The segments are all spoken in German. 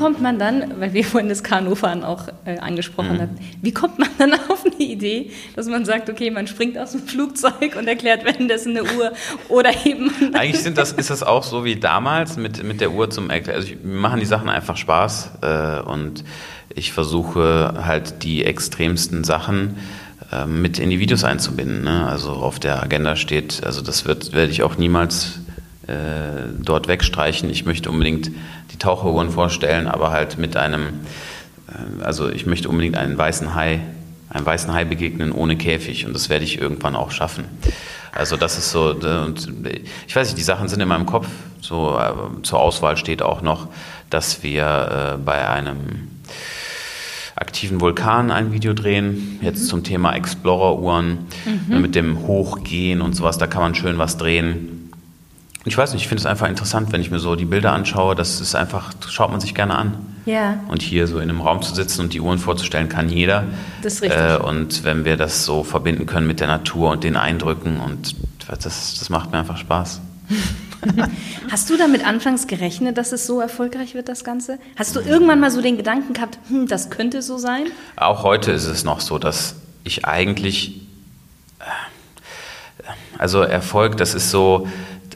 kommt man dann, weil wir vorhin das Kanufahren auch äh, angesprochen mhm. hatten, wie kommt man dann auf eine Idee, dass man sagt, okay, man springt aus dem Flugzeug und erklärt währenddessen eine Uhr oder eben... Eigentlich sind das, ist das auch so wie damals mit, mit der Uhr zum Erklären. Also ich, machen die Sachen einfach Spaß äh, und ich versuche halt die extremsten Sachen äh, mit in die Videos einzubinden. Ne? Also auf der Agenda steht, also das wird, werde ich auch niemals äh, dort wegstreichen. Ich möchte unbedingt die Taucheruhren vorstellen, aber halt mit einem, äh, also ich möchte unbedingt einen weißen Hai, einem weißen Hai begegnen ohne Käfig und das werde ich irgendwann auch schaffen. Also das ist so, und ich weiß nicht, die Sachen sind in meinem Kopf. So zur Auswahl steht auch noch, dass wir bei einem aktiven Vulkan ein Video drehen, jetzt mhm. zum Thema Explorer-Uhren, mhm. Mit dem Hochgehen und sowas, da kann man schön was drehen. Ich weiß nicht, ich finde es einfach interessant, wenn ich mir so die Bilder anschaue, das ist einfach, das schaut man sich gerne an. Ja. Und hier so in einem Raum zu sitzen und die Uhren vorzustellen, kann jeder. Das ist richtig. Äh, und wenn wir das so verbinden können mit der Natur und den Eindrücken und das, das macht mir einfach Spaß. Hast du damit anfangs gerechnet, dass es so erfolgreich wird, das Ganze? Hast du irgendwann mal so den Gedanken gehabt, hm, das könnte so sein? Auch heute ist es noch so, dass ich eigentlich, äh, also Erfolg, das ist so,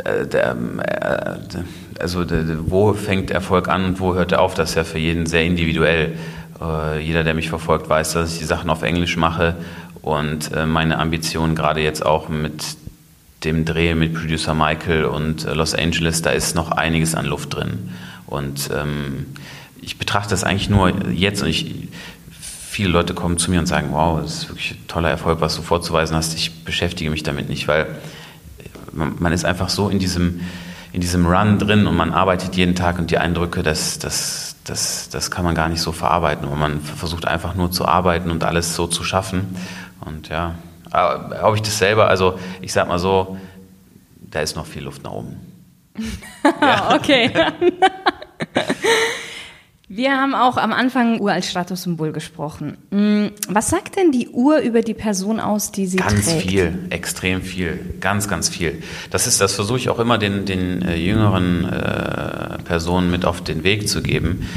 der, äh, also wo fängt Erfolg an und wo hört er auf, das ist ja für jeden sehr individuell. Jeder, der mich verfolgt, weiß, dass ich die Sachen auf Englisch mache und meine Ambition gerade jetzt auch mit dem Dreh mit Producer Michael und äh, Los Angeles, da ist noch einiges an Luft drin. Und ähm, ich betrachte das eigentlich nur jetzt und ich, viele Leute kommen zu mir und sagen, wow, das ist wirklich ein toller Erfolg, was du vorzuweisen hast. Ich beschäftige mich damit nicht, weil man, man ist einfach so in diesem, in diesem Run drin und man arbeitet jeden Tag und die Eindrücke, das, das, das, das kann man gar nicht so verarbeiten. Und man versucht einfach nur zu arbeiten und alles so zu schaffen. Und ja, ob ich das selber, also ich sag mal so, da ist noch viel Luft nach oben. ja. okay. Wir haben auch am Anfang Uhr als Statussymbol gesprochen. Mm, was sagt denn die Uhr über die Person aus, die sie ganz trägt? Ganz viel, extrem viel, ganz, ganz viel. Das ist, das versuche ich auch immer den, den äh, jüngeren äh, Personen mit auf den Weg zu geben.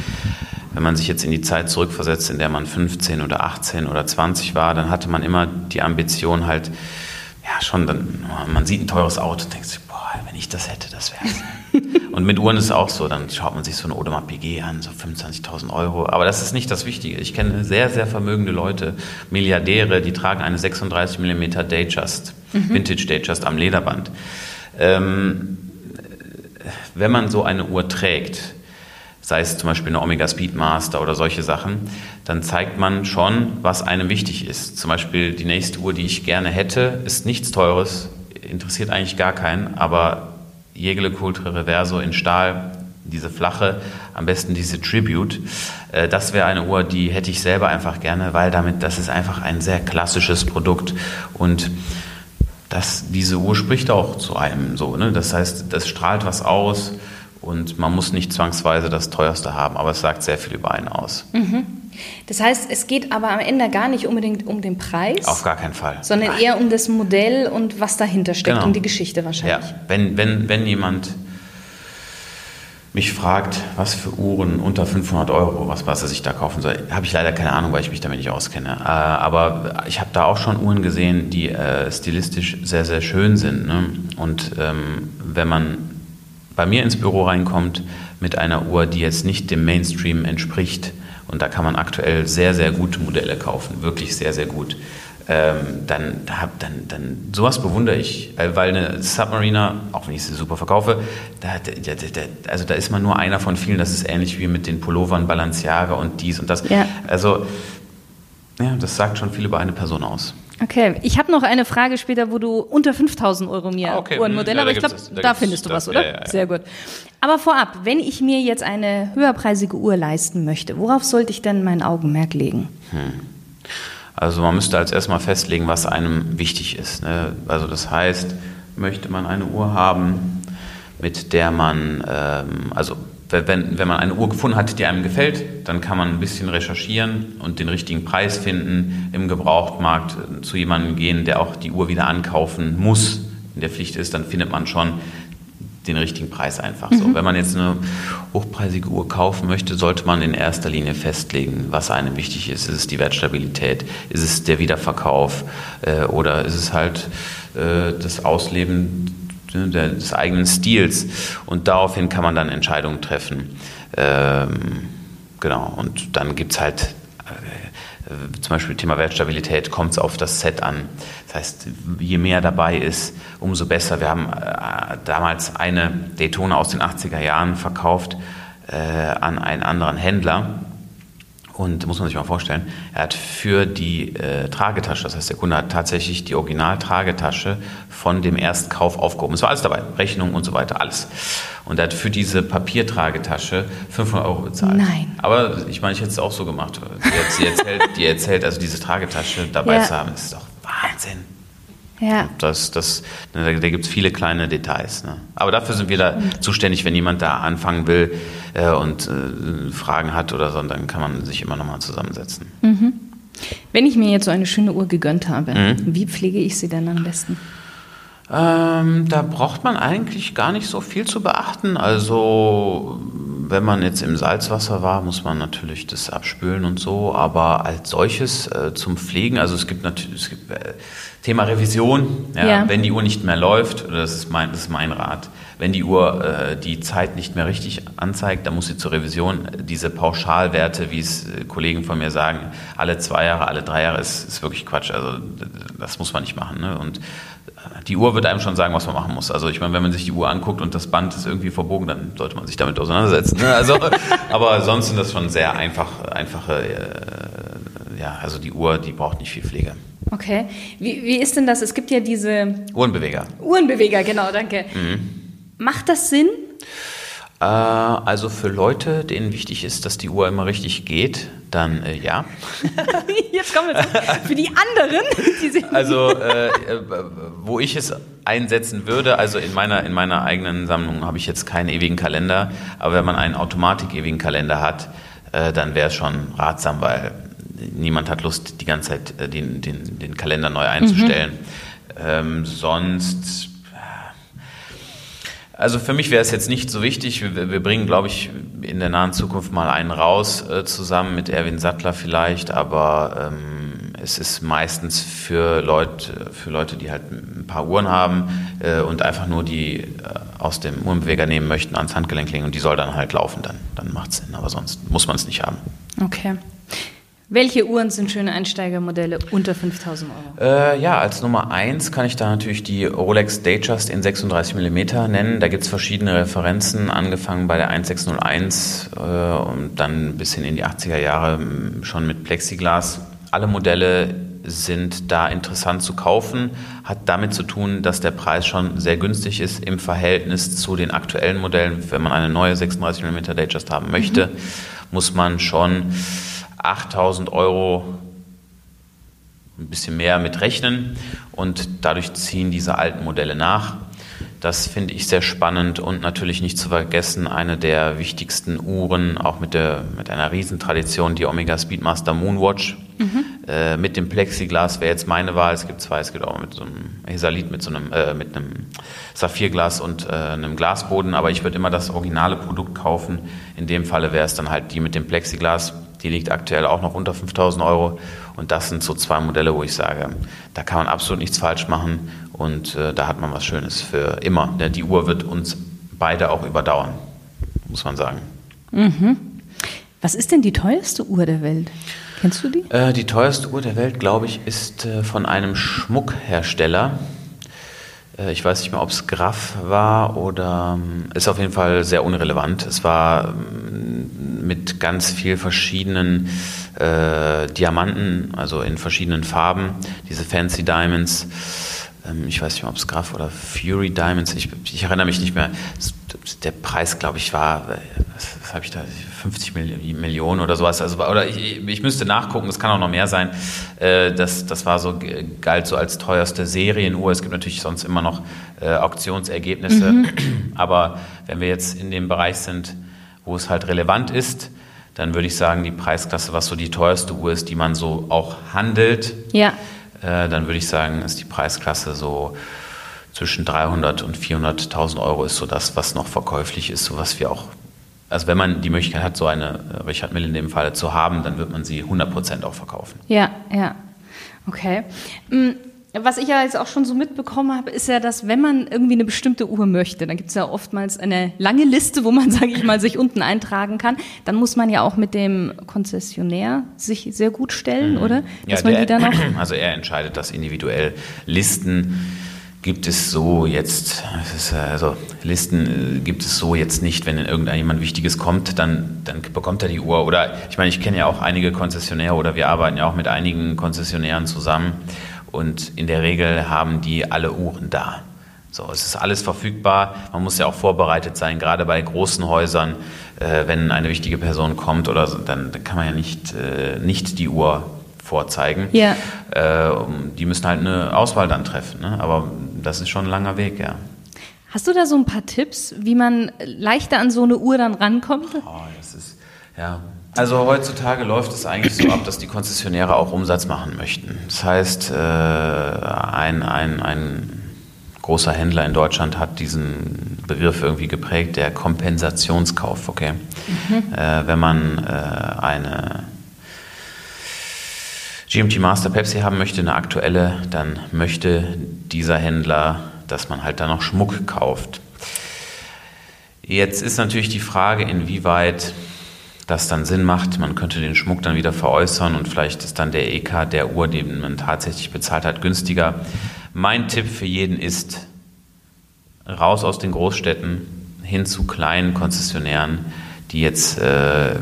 Wenn man sich jetzt in die Zeit zurückversetzt, in der man 15 oder 18 oder 20 war, dann hatte man immer die Ambition halt, ja schon, dann, man sieht ein teures Auto und denkt sich, wenn ich das hätte, das wäre es. und mit Uhren ist es auch so, dann schaut man sich so ein Audemars PG an, so 25.000 Euro. Aber das ist nicht das Wichtige. Ich kenne sehr, sehr vermögende Leute, Milliardäre, die tragen eine 36 mm Datejust, mhm. Vintage Datejust am Lederband. Ähm, wenn man so eine Uhr trägt, sei es zum Beispiel eine Omega Speedmaster oder solche Sachen, dann zeigt man schon, was einem wichtig ist. Zum Beispiel die nächste Uhr, die ich gerne hätte, ist nichts Teures, interessiert eigentlich gar keinen, aber Jägele Cultre Reverso in Stahl, diese flache, am besten diese Tribute, äh, das wäre eine Uhr, die hätte ich selber einfach gerne, weil damit, das ist einfach ein sehr klassisches Produkt und das, diese Uhr spricht auch zu einem so. Ne? Das heißt, das strahlt was aus und man muss nicht zwangsweise das teuerste haben, aber es sagt sehr viel über einen aus. Mhm. Das heißt, es geht aber am Ende gar nicht unbedingt um den Preis. Auf gar keinen Fall. Sondern Nein. eher um das Modell und was dahinter steckt, genau. um die Geschichte wahrscheinlich. Ja, wenn, wenn, wenn jemand mich fragt, was für Uhren unter 500 Euro, was, was er sich da kaufen soll, habe ich leider keine Ahnung, weil ich mich damit nicht auskenne. Äh, aber ich habe da auch schon Uhren gesehen, die äh, stilistisch sehr, sehr schön sind. Ne? Und ähm, wenn man bei mir ins Büro reinkommt mit einer Uhr, die jetzt nicht dem Mainstream entspricht, und da kann man aktuell sehr, sehr gute Modelle kaufen, wirklich sehr, sehr gut, ähm, dann, dann, dann sowas bewundere ich, weil eine Submariner, auch wenn ich sie super verkaufe, da, da, da, also da ist man nur einer von vielen, das ist ähnlich wie mit den Pullovern Balenciaga und dies und das. Ja. Also ja, das sagt schon viel über eine Person aus. Okay, ich habe noch eine Frage später, wo du unter 5000 Euro mir ah, okay. Uhrenmodelle, ja, aber ich glaube, da, da findest du was, oder? Ja, ja, Sehr gut. Aber vorab, wenn ich mir jetzt eine höherpreisige Uhr leisten möchte, worauf sollte ich denn mein Augenmerk legen? Hm. Also man müsste als erstmal festlegen, was einem wichtig ist. Ne? Also das heißt, möchte man eine Uhr haben, mit der man, ähm, also wenn, wenn man eine Uhr gefunden hat, die einem gefällt, dann kann man ein bisschen recherchieren und den richtigen Preis finden, im Gebrauchtmarkt äh, zu jemandem gehen, der auch die Uhr wieder ankaufen muss, in der Pflicht ist, dann findet man schon den richtigen Preis einfach. Mhm. So, wenn man jetzt eine hochpreisige Uhr kaufen möchte, sollte man in erster Linie festlegen, was einem wichtig ist. Ist es die Wertstabilität? Ist es der Wiederverkauf? Äh, oder ist es halt äh, das Ausleben des eigenen Stils? Und daraufhin kann man dann Entscheidungen treffen. Ähm, genau. Und dann gibt es halt äh, zum Beispiel Thema Wertstabilität, kommt es auf das Set an. Das heißt, je mehr dabei ist, umso besser. Wir haben äh, damals eine Daytona aus den 80er Jahren verkauft äh, an einen anderen Händler. Und muss man sich mal vorstellen, er hat für die äh, Tragetasche, das heißt, der Kunde hat tatsächlich die Original-Tragetasche von dem Erstkauf aufgehoben. Es war alles dabei, Rechnung und so weiter, alles. Und er hat für diese Papiertragetasche 500 Euro bezahlt. Nein. Aber ich meine, ich hätte es auch so gemacht. Die, die, erzählt, die erzählt, also diese Tragetasche dabei ja. zu haben, das ist doch Wahnsinn. Ja. Das, das, da, da gibt es viele kleine Details. Ne? Aber dafür sind wir da zuständig, wenn jemand da anfangen will äh, und äh, Fragen hat oder so, dann kann man sich immer nochmal zusammensetzen. Mhm. Wenn ich mir jetzt so eine schöne Uhr gegönnt habe, mhm. wie pflege ich sie denn am besten? Ähm, da braucht man eigentlich gar nicht so viel zu beachten. Also wenn man jetzt im Salzwasser war, muss man natürlich das abspülen und so, aber als solches äh, zum Pflegen, also es gibt natürlich, es gibt, äh, Thema Revision, ja, ja. wenn die Uhr nicht mehr läuft, oder das ist mein, das ist mein Rat, wenn die Uhr äh, die Zeit nicht mehr richtig anzeigt, dann muss sie zur Revision. Diese Pauschalwerte, wie es äh, Kollegen von mir sagen, alle zwei Jahre, alle drei Jahre, ist, ist wirklich Quatsch. Also das muss man nicht machen. Ne? Und die Uhr wird einem schon sagen, was man machen muss. Also ich meine, wenn man sich die Uhr anguckt und das Band ist irgendwie verbogen, dann sollte man sich damit auseinandersetzen. Ne? Also, aber sonst sind das schon sehr einfach, einfache, äh, ja, also die Uhr, die braucht nicht viel Pflege. Okay. Wie, wie ist denn das? Es gibt ja diese Uhrenbeweger. Uhrenbeweger, genau, danke. Mhm. Macht das Sinn? Äh, also für Leute, denen wichtig ist, dass die Uhr immer richtig geht, dann äh, ja. Jetzt kommen wir zu. Für die anderen. Die also äh, äh, wo ich es einsetzen würde, also in meiner, in meiner eigenen Sammlung habe ich jetzt keinen ewigen Kalender, aber wenn man einen Automatik-ewigen Kalender hat, äh, dann wäre es schon ratsam, weil niemand hat Lust, die ganze Zeit den, den, den Kalender neu einzustellen. Mhm. Ähm, sonst also für mich wäre es jetzt nicht so wichtig. Wir, wir bringen, glaube ich, in der nahen Zukunft mal einen raus äh, zusammen mit Erwin Sattler vielleicht, aber ähm, es ist meistens für Leute, für Leute, die halt ein paar Uhren haben äh, und einfach nur die äh, aus dem Uhrenbeweger nehmen möchten, ans Handgelenk legen und die soll dann halt laufen, dann, dann macht es Sinn. Aber sonst muss man es nicht haben. Okay. Welche Uhren sind schöne Einsteigermodelle unter 5000 Euro? Äh, ja, als Nummer 1 kann ich da natürlich die Rolex Datejust in 36 mm nennen. Da gibt es verschiedene Referenzen, angefangen bei der 1601 äh, und dann bis hin in die 80er Jahre schon mit Plexiglas. Alle Modelle sind da interessant zu kaufen, hat damit zu tun, dass der Preis schon sehr günstig ist im Verhältnis zu den aktuellen Modellen. Wenn man eine neue 36 mm Datejust haben möchte, mhm. muss man schon 8000 Euro ein bisschen mehr mit rechnen und dadurch ziehen diese alten Modelle nach. Das finde ich sehr spannend und natürlich nicht zu vergessen, eine der wichtigsten Uhren, auch mit, der, mit einer Riesentradition, die Omega Speedmaster Moonwatch. Mhm. Äh, mit dem Plexiglas wäre jetzt meine Wahl. Es gibt zwei, es gibt auch mit so einem Hesalit, mit so einem, äh, mit einem Saphirglas und äh, einem Glasboden, aber ich würde immer das originale Produkt kaufen. In dem Falle wäre es dann halt die mit dem Plexiglas die liegt aktuell auch noch unter 5000 Euro. Und das sind so zwei Modelle, wo ich sage, da kann man absolut nichts falsch machen und äh, da hat man was Schönes für immer. Denn die Uhr wird uns beide auch überdauern, muss man sagen. Mhm. Was ist denn die teuerste Uhr der Welt? Kennst du die? Äh, die teuerste Uhr der Welt, glaube ich, ist äh, von einem Schmuckhersteller. Äh, ich weiß nicht mehr, ob es Graf war oder ähm, ist auf jeden Fall sehr unrelevant. Es war ähm, mit ganz viel verschiedenen äh, Diamanten, also in verschiedenen Farben, diese Fancy Diamonds. Ähm, ich weiß nicht mehr, ob es Graf oder Fury Diamonds, ich, ich erinnere mich nicht mehr. Der Preis, glaube ich, war, äh, was, was habe ich da, 50 Millionen oder sowas. Also, oder ich, ich müsste nachgucken, es kann auch noch mehr sein. Äh, das, das war so, galt so als teuerste Serienuhr. Es gibt natürlich sonst immer noch äh, Auktionsergebnisse. Mhm. Aber wenn wir jetzt in dem Bereich sind, wo es halt relevant ist, dann würde ich sagen, die Preisklasse, was so die teuerste Uhr ist, die man so auch handelt, ja. äh, dann würde ich sagen, ist die Preisklasse so zwischen 300 und 400.000 Euro ist so das, was noch verkäuflich ist, so was wir auch also wenn man die Möglichkeit hat, so eine Richard Mill in dem Falle zu haben, dann wird man sie 100% auch verkaufen. Ja, ja. Okay. Mm, was ich ja jetzt auch schon so mitbekommen habe, ist ja, dass wenn man irgendwie eine bestimmte Uhr möchte, dann gibt es ja oftmals eine lange Liste, wo man, sage ich mal, sich unten eintragen kann. Dann muss man ja auch mit dem Konzessionär sich sehr gut stellen, mhm. oder? Dass ja, man der, die dann auch also er entscheidet das individuell. Listen gibt es so jetzt, also Listen äh, gibt es so jetzt nicht, wenn irgendjemand Wichtiges kommt, dann, dann bekommt er die Uhr. Oder ich meine, ich kenne ja auch einige Konzessionäre oder wir arbeiten ja auch mit einigen Konzessionären zusammen und in der Regel haben die alle Uhren da. So, es ist alles verfügbar. Man muss ja auch vorbereitet sein, gerade bei großen Häusern, äh, wenn eine wichtige Person kommt oder so, dann, dann, kann man ja nicht, äh, nicht die Uhr vorzeigen. Ja. Äh, die müssen halt eine Auswahl dann treffen. Ne? Aber das ist schon ein langer Weg, ja. Hast du da so ein paar Tipps, wie man leichter an so eine Uhr dann rankommt? Oh, das ist, ja, also heutzutage läuft es eigentlich so ab, dass die Konzessionäre auch Umsatz machen möchten. Das heißt, äh, ein, ein, ein großer Händler in Deutschland hat diesen Begriff irgendwie geprägt, der Kompensationskauf. Okay? Mhm. Äh, wenn man äh, eine GMT Master Pepsi haben möchte, eine aktuelle, dann möchte dieser Händler, dass man halt da noch Schmuck kauft. Jetzt ist natürlich die Frage, inwieweit das dann Sinn macht. Man könnte den Schmuck dann wieder veräußern und vielleicht ist dann der EK der Uhr, den man tatsächlich bezahlt hat, günstiger. Mein Tipp für jeden ist, raus aus den Großstädten hin zu kleinen Konzessionären, die jetzt äh, äh,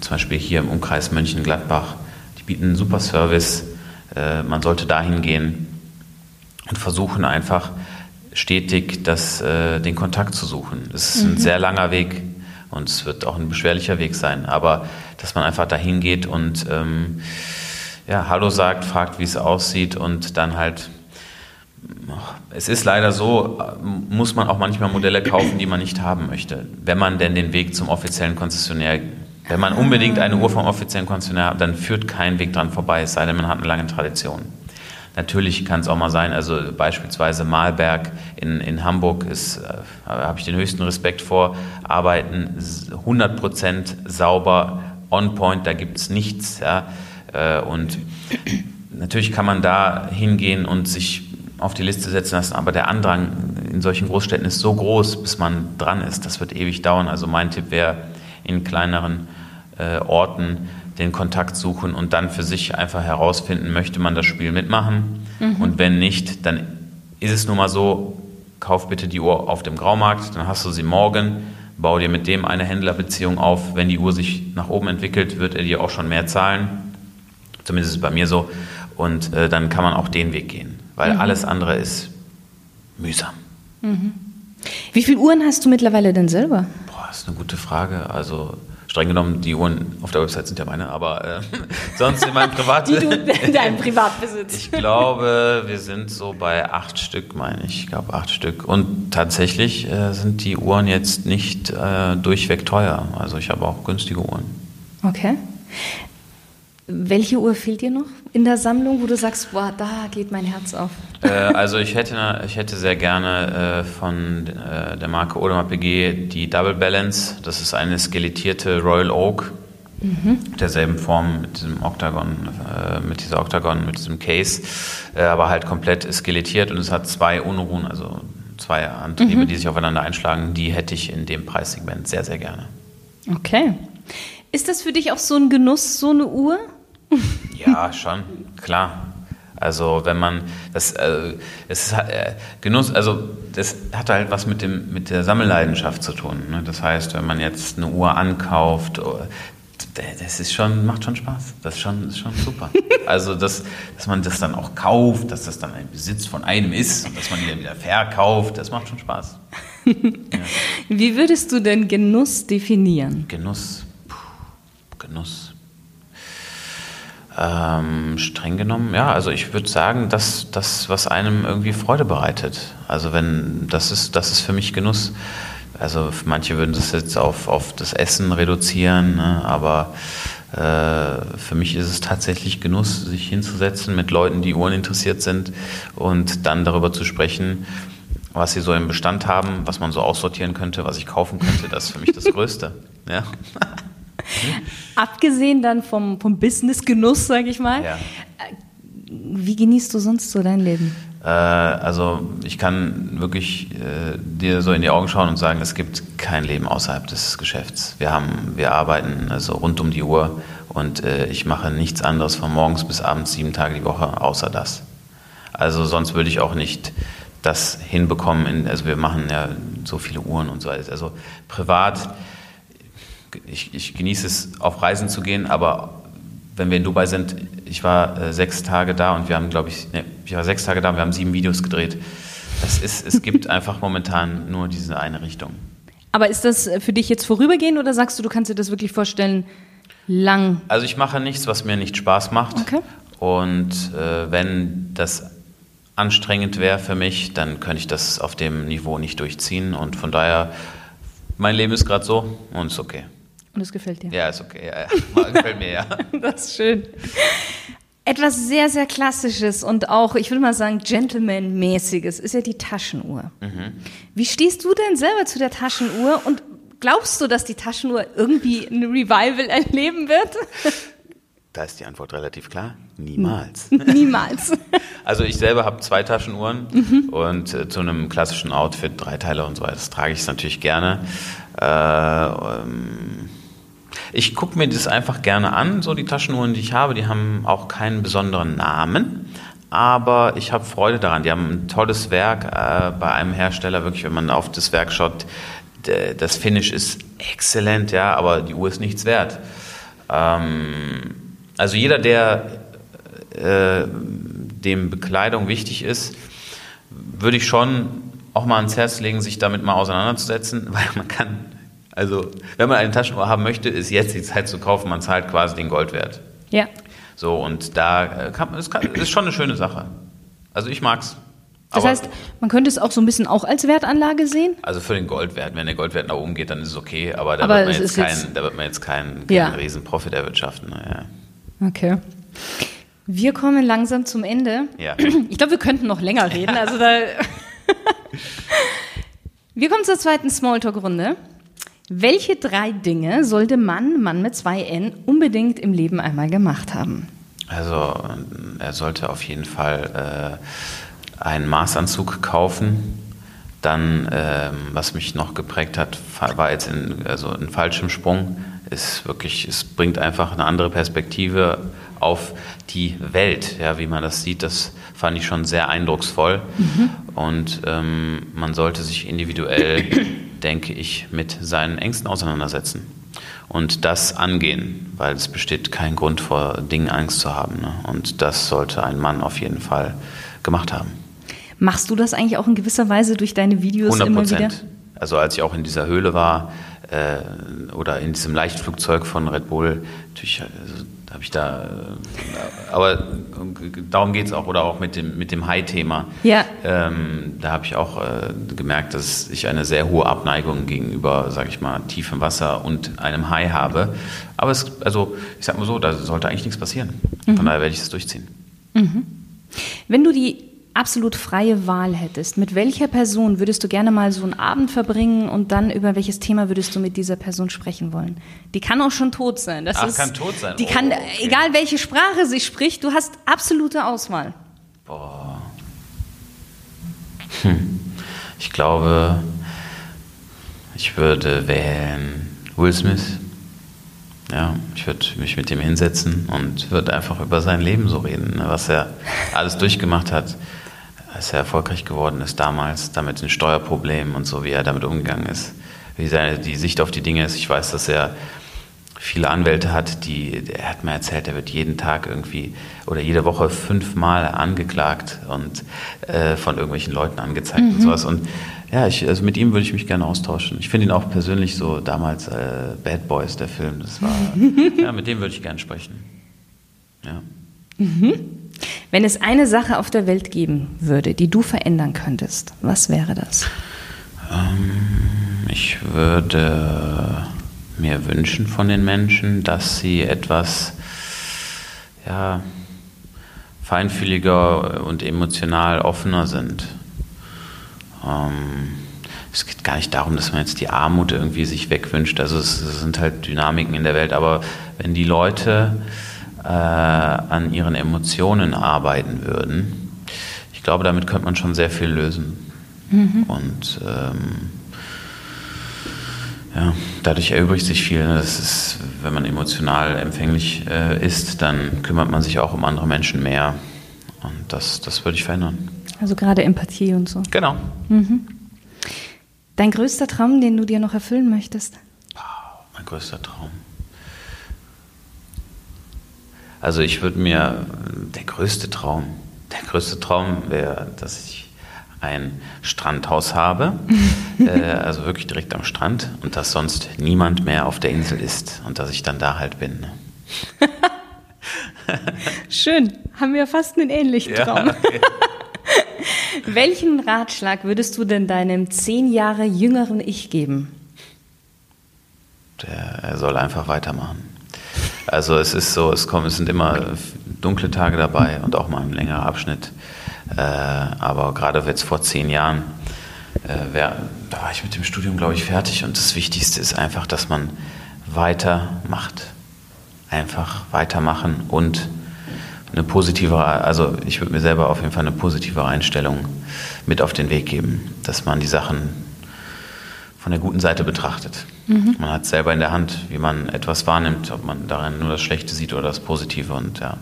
zum Beispiel hier im Umkreis Mönchengladbach, bieten einen super Service. Äh, man sollte dahin gehen und versuchen einfach stetig das, äh, den Kontakt zu suchen. Das ist mhm. ein sehr langer Weg und es wird auch ein beschwerlicher Weg sein. Aber dass man einfach dahin geht und ähm, ja, Hallo sagt, fragt, wie es aussieht und dann halt es ist leider so, muss man auch manchmal Modelle kaufen, die man nicht haben möchte. Wenn man denn den Weg zum offiziellen Konzessionär, wenn man unbedingt eine Uhr vom offiziellen Konzessionär hat, dann führt kein Weg dran vorbei, es sei denn, man hat eine lange Tradition. Natürlich kann es auch mal sein, also beispielsweise Malberg in, in Hamburg ist, äh, habe ich den höchsten Respekt vor, arbeiten 100% sauber, on point, da gibt es nichts. Ja? Äh, und natürlich kann man da hingehen und sich auf die Liste setzen lassen, aber der Andrang in solchen Großstädten ist so groß, bis man dran ist. Das wird ewig dauern. Also mein Tipp wäre, in kleineren äh, Orten den Kontakt suchen und dann für sich einfach herausfinden, möchte man das Spiel mitmachen mhm. und wenn nicht, dann ist es nun mal so, kauf bitte die Uhr auf dem Graumarkt, dann hast du sie morgen, bau dir mit dem eine Händlerbeziehung auf. Wenn die Uhr sich nach oben entwickelt, wird er dir auch schon mehr zahlen. Zumindest ist es bei mir so. Und äh, dann kann man auch den Weg gehen, weil mhm. alles andere ist mühsam. Mhm. Wie viele Uhren hast du mittlerweile denn selber? Boah, das ist eine gute Frage. Also streng genommen, die Uhren auf der Website sind ja meine, aber äh, sonst in meinem Privat die du in deinem Privatbesitz. ich glaube, wir sind so bei acht Stück, meine ich. Ich glaube acht Stück. Und tatsächlich äh, sind die Uhren jetzt nicht äh, durchweg teuer. Also ich habe auch günstige Uhren. Okay. Welche Uhr fehlt dir noch in der Sammlung, wo du sagst, boah, da geht mein Herz auf? Äh, also ich hätte, ich hätte sehr gerne äh, von äh, der Marke Audemars Piguet die Double Balance. Das ist eine skelettierte Royal Oak mhm. derselben Form mit diesem Octagon, äh, mit dieser Octagon, mit diesem Case, äh, aber halt komplett skelettiert und es hat zwei Unruhen, also zwei Antriebe, mhm. die sich aufeinander einschlagen. Die hätte ich in dem Preissegment sehr, sehr gerne. Okay. Ist das für dich auch so ein Genuss, so eine Uhr? Ja, schon, klar. Also wenn man das, äh, es ist äh, Genuss, also das hat halt was mit dem mit der Sammelleidenschaft zu tun. Ne? Das heißt, wenn man jetzt eine Uhr ankauft, oh, das ist schon macht schon Spaß. Das ist schon, ist schon super. Also dass, dass man das dann auch kauft, dass das dann ein Besitz von einem ist und dass man die dann wieder verkauft, das macht schon Spaß. ja. Wie würdest du denn Genuss definieren? Genuss, Puh, Genuss. Ähm, streng genommen, ja, also ich würde sagen, dass das, was einem irgendwie Freude bereitet. Also wenn, das ist, das ist für mich Genuss. Also manche würden das jetzt auf, auf das Essen reduzieren, ne? aber Äh, für mich ist es tatsächlich Genuss, sich hinzusetzen mit Leuten, die Uhren interessiert sind und dann darüber zu sprechen, was sie so im Bestand haben, was man so aussortieren könnte, was ich kaufen könnte. Das ist für mich das Größte. Ja. Abgesehen dann vom, vom Business-Genuss, sage ich mal. Ja. Wie genießt du sonst so dein Leben? Äh, also ich kann wirklich äh, dir so in die Augen schauen und sagen, es gibt kein Leben außerhalb des Geschäfts. Wir haben, wir arbeiten also rund um die Uhr und äh, ich mache nichts anderes von morgens bis abends sieben Tage die Woche außer das. Also sonst würde ich auch nicht das hinbekommen. In, also wir machen ja so viele Uhren und so. Also privat, ich, ich genieße es, auf Reisen zu gehen, aber wenn wir in Dubai sind, ich war äh, sechs Tage da und wir haben, glaube ich, ne, ich war sechs Tage da und wir haben sieben Videos gedreht. Das ist, es gibt einfach momentan nur diese eine Richtung. Aber ist das für dich jetzt vorübergehend oder sagst du, du kannst dir das wirklich vorstellen, lang? Also ich mache nichts, was mir nicht Spaß macht. Okay. Und äh, wenn das anstrengend wäre für mich, dann könnte ich das auf dem Niveau nicht durchziehen. Und von daher, mein Leben ist gerade so und ist okay. Und es gefällt dir? Ja, ist okay. Ja, ja. Gefällt mir, ja. das ist schön. Etwas sehr, sehr Klassisches und auch, ich würde mal sagen, Gentleman-mäßiges ist ja die Taschenuhr. Mhm. Wie stehst du denn selber zu der Taschenuhr und glaubst du, dass die Taschenuhr irgendwie ein Revival erleben wird? Da ist die Antwort relativ klar. Niemals. Niemals. Also ich selber habe zwei Taschenuhren mhm. und äh, zu einem klassischen Outfit, Dreiteiler und so weiter, das trage ich natürlich gerne. Äh, ähm, ich gucke mir das einfach gerne an, so die Taschenuhren, die ich habe, die haben auch keinen besonderen Namen, aber ich habe Freude daran. Die haben ein tolles Werk äh, bei einem Hersteller, wirklich, wenn man auf das Werk schaut, das Finish ist exzellent, ja, aber die Uhr ist nichts wert. Ähm, also jeder, der äh, dem Bekleidung wichtig ist, würde ich schon auch mal ans Herz legen, sich damit mal auseinanderzusetzen, weil man kann also, wenn man eine Taschenuhr haben möchte, ist jetzt die Zeit zu kaufen. Man zahlt quasi den Goldwert. Ja. So, und da äh, kann, es kann, ist schon eine schöne Sache. Also, ich mag's. Das Aber, heißt, man könnte es auch so ein bisschen auch als Wertanlage sehen? Also für den Goldwert, wenn der Goldwert nach oben geht, dann ist es okay, aber da, aber wird, man jetzt kein, jetzt da wird man jetzt keinen, keinen ja. riesen Profit erwirtschaften. Ja. Okay. Wir kommen langsam zum Ende. Ja. Ich glaube, wir könnten noch länger reden. Also da wir kommen zur zweiten Smalltalk-Runde. Welche drei Dinge sollte Mann, Mann mit zwei N, unbedingt im Leben einmal gemacht haben? Also er sollte auf jeden Fall äh, einen Maßanzug kaufen. Dann, äh, was mich noch geprägt hat, war jetzt in, also ein Fallschirmsprung. Ist wirklich, es bringt einfach eine andere Perspektive auf die Welt, ja, wie man das sieht. Das fand ich schon sehr eindrucksvoll. Mhm. Und ähm, man sollte sich individuell denke ich, mit seinen Ängsten auseinandersetzen und das angehen, weil es besteht kein Grund vor Dingen Angst zu haben. Ne? Und das sollte ein Mann auf jeden Fall gemacht haben. Machst du das eigentlich auch in gewisser Weise durch deine Videos 100%. immer wieder? Also als ich auch in dieser Höhle war äh, oder in diesem Leichtflugzeug von Red Bull, natürlich also, habe ich da, äh, aber darum geht es auch, oder auch mit dem, mit dem Hai-Thema. Ja. Ähm, da habe ich auch äh, gemerkt, dass ich eine sehr hohe Abneigung gegenüber, sage ich mal, tiefem Wasser und einem Hai habe. Aber es, also, ich sag mal so, da sollte eigentlich nichts passieren. Mhm. Von daher werde ich es durchziehen. Mhm. Wenn du die absolut freie Wahl hättest, mit welcher Person würdest du gerne mal so einen Abend verbringen und dann über welches Thema würdest du mit dieser Person sprechen wollen? Die kann auch schon tot sein. Das Ach, ist, kann tot sein. Die oh, kann, okay. egal welche Sprache sie spricht, du hast absolute Auswahl. Boah. Hm. Ich glaube, ich würde wählen Will Smith. Ja, ich würde mich mit ihm hinsetzen und würde einfach über sein Leben so reden, ne, was er alles durchgemacht hat als er erfolgreich geworden ist damals, damit den Steuerproblemen und so, wie er damit umgegangen ist, wie seine, die Sicht auf die Dinge ist. Ich weiß, dass er viele Anwälte hat, die, er hat mir erzählt, er wird jeden Tag irgendwie oder jede Woche fünfmal angeklagt und äh, von irgendwelchen Leuten angezeigt mhm. und sowas. Und ja, ich, also mit ihm würde ich mich gerne austauschen. Ich finde ihn auch persönlich so damals äh, Bad Boys, der Film, das war, ja, mit dem würde ich gerne sprechen. Ja. Mhm. Wenn es eine Sache auf der Welt geben würde, die du verändern könntest, was wäre das? Ähm, ich würde mir wünschen von den Menschen, dass sie etwas ja, feinfühliger und emotional offener sind. Ähm, es geht gar nicht darum, dass man jetzt die Armut irgendwie sich wegwünscht. Also es, es sind halt Dynamiken in der Welt. Aber wenn die Leute äh, an ihren Emotionen arbeiten würden, ich glaube, damit könnte man schon sehr viel lösen. Mhm. Und ähm, ja, dadurch erübrigt sich viel. Das ist, wenn man emotional empfänglich äh, ist, dann kümmert man sich auch um andere Menschen mehr. Und das, das würde ich verändern. Also gerade Empathie und so. Genau. Mhm. Dein größter Traum, den du dir noch erfüllen möchtest? mein größter Traum. Also ich würde mir, der größte Traum, der größte Traum wäre, dass ich ein Strandhaus habe, äh, also wirklich direkt am Strand und dass sonst niemand mehr auf der Insel ist und dass ich dann da halt bin. Ne? Schön, haben wir fast einen ähnlichen Traum. Ja, okay. Welchen Ratschlag würdest du denn deinem zehn Jahre jüngeren Ich geben? Der, er soll einfach weitermachen. Also es ist so, es kommen, es sind immer dunkle Tage dabei und auch mal ein längerer Abschnitt. Äh, aber gerade jetzt vor zehn Jahren, äh, wär, da war ich mit dem Studium, glaube ich, fertig. Und das Wichtigste ist einfach, dass man weitermacht. Einfach weitermachen und eine positive, also ich würde mir selber auf jeden Fall eine positive Einstellung mit auf den Weg geben, dass man die Sachen von der guten Seite betrachtet. Mhm. Man hat selber in der Hand, wie man etwas wahrnimmt, ob man darin nur das Schlechte sieht oder das Positive. Und ja,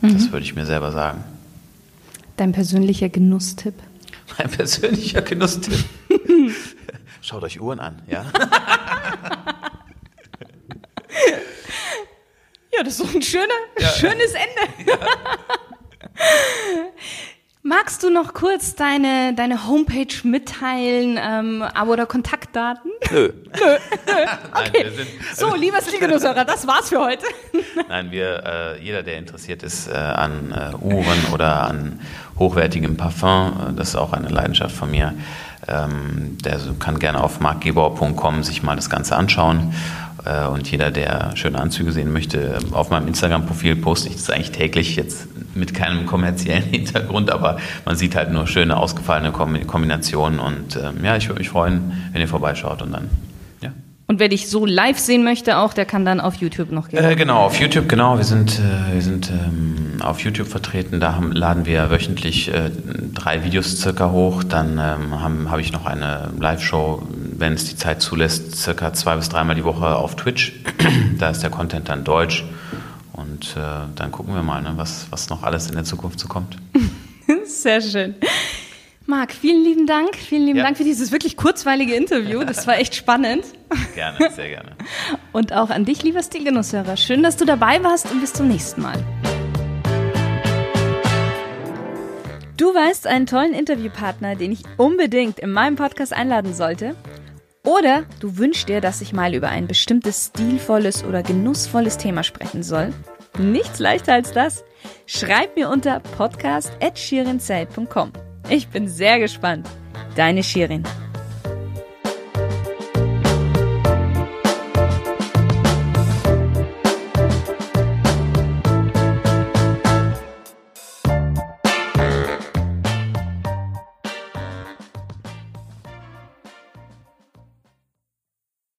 mhm. das würde ich mir selber sagen. Dein persönlicher Genusstipp? Mein persönlicher Genusstipp. Schaut euch Uhren an, ja? ja, das ist doch ein schöner, ja. schönes Ende. Ja. Magst du noch kurz deine, deine Homepage mitteilen ähm, oder Kontaktdaten? Nö. Nö. Okay. Nein, sind, so, lieber Stilgenusshörer, das war's für heute. Nein, wir, äh, jeder, der interessiert ist äh, an äh, Uhren oder an hochwertigem Parfum, äh, das ist auch eine Leidenschaft von mir, ähm, der kann gerne auf markgebauer.com sich mal das Ganze anschauen äh, und jeder, der schöne Anzüge sehen möchte, auf meinem Instagram-Profil poste ich das eigentlich täglich, jetzt mit keinem kommerziellen Hintergrund, aber man sieht halt nur schöne, ausgefallene Kombinationen. Und ähm, ja, ich würde mich freuen, wenn ihr vorbeischaut und dann und wer dich so live sehen möchte, auch, der kann dann auf YouTube noch gehen. Äh, genau, auf YouTube, genau. Wir sind, äh, wir sind ähm, auf YouTube vertreten. Da haben, laden wir wöchentlich äh, drei Videos circa hoch. Dann ähm, habe hab ich noch eine Live-Show, wenn es die Zeit zulässt, circa zwei bis dreimal die Woche auf Twitch. da ist der Content dann deutsch. Und äh, dann gucken wir mal, ne, was, was noch alles in der Zukunft so kommt. Sehr schön. Marc, vielen lieben Dank. Vielen lieben ja. Dank für dieses wirklich kurzweilige Interview. Das war echt spannend. Gerne, sehr gerne. Und auch an dich, lieber Stilgenusshörer. Schön, dass du dabei warst und bis zum nächsten Mal. Du weißt einen tollen Interviewpartner, den ich unbedingt in meinem Podcast einladen sollte? Oder du wünschst dir, dass ich mal über ein bestimmtes stilvolles oder genussvolles Thema sprechen soll? Nichts leichter als das. Schreib mir unter podcast.shirinzeit.com. Ich bin sehr gespannt. Deine Shirin.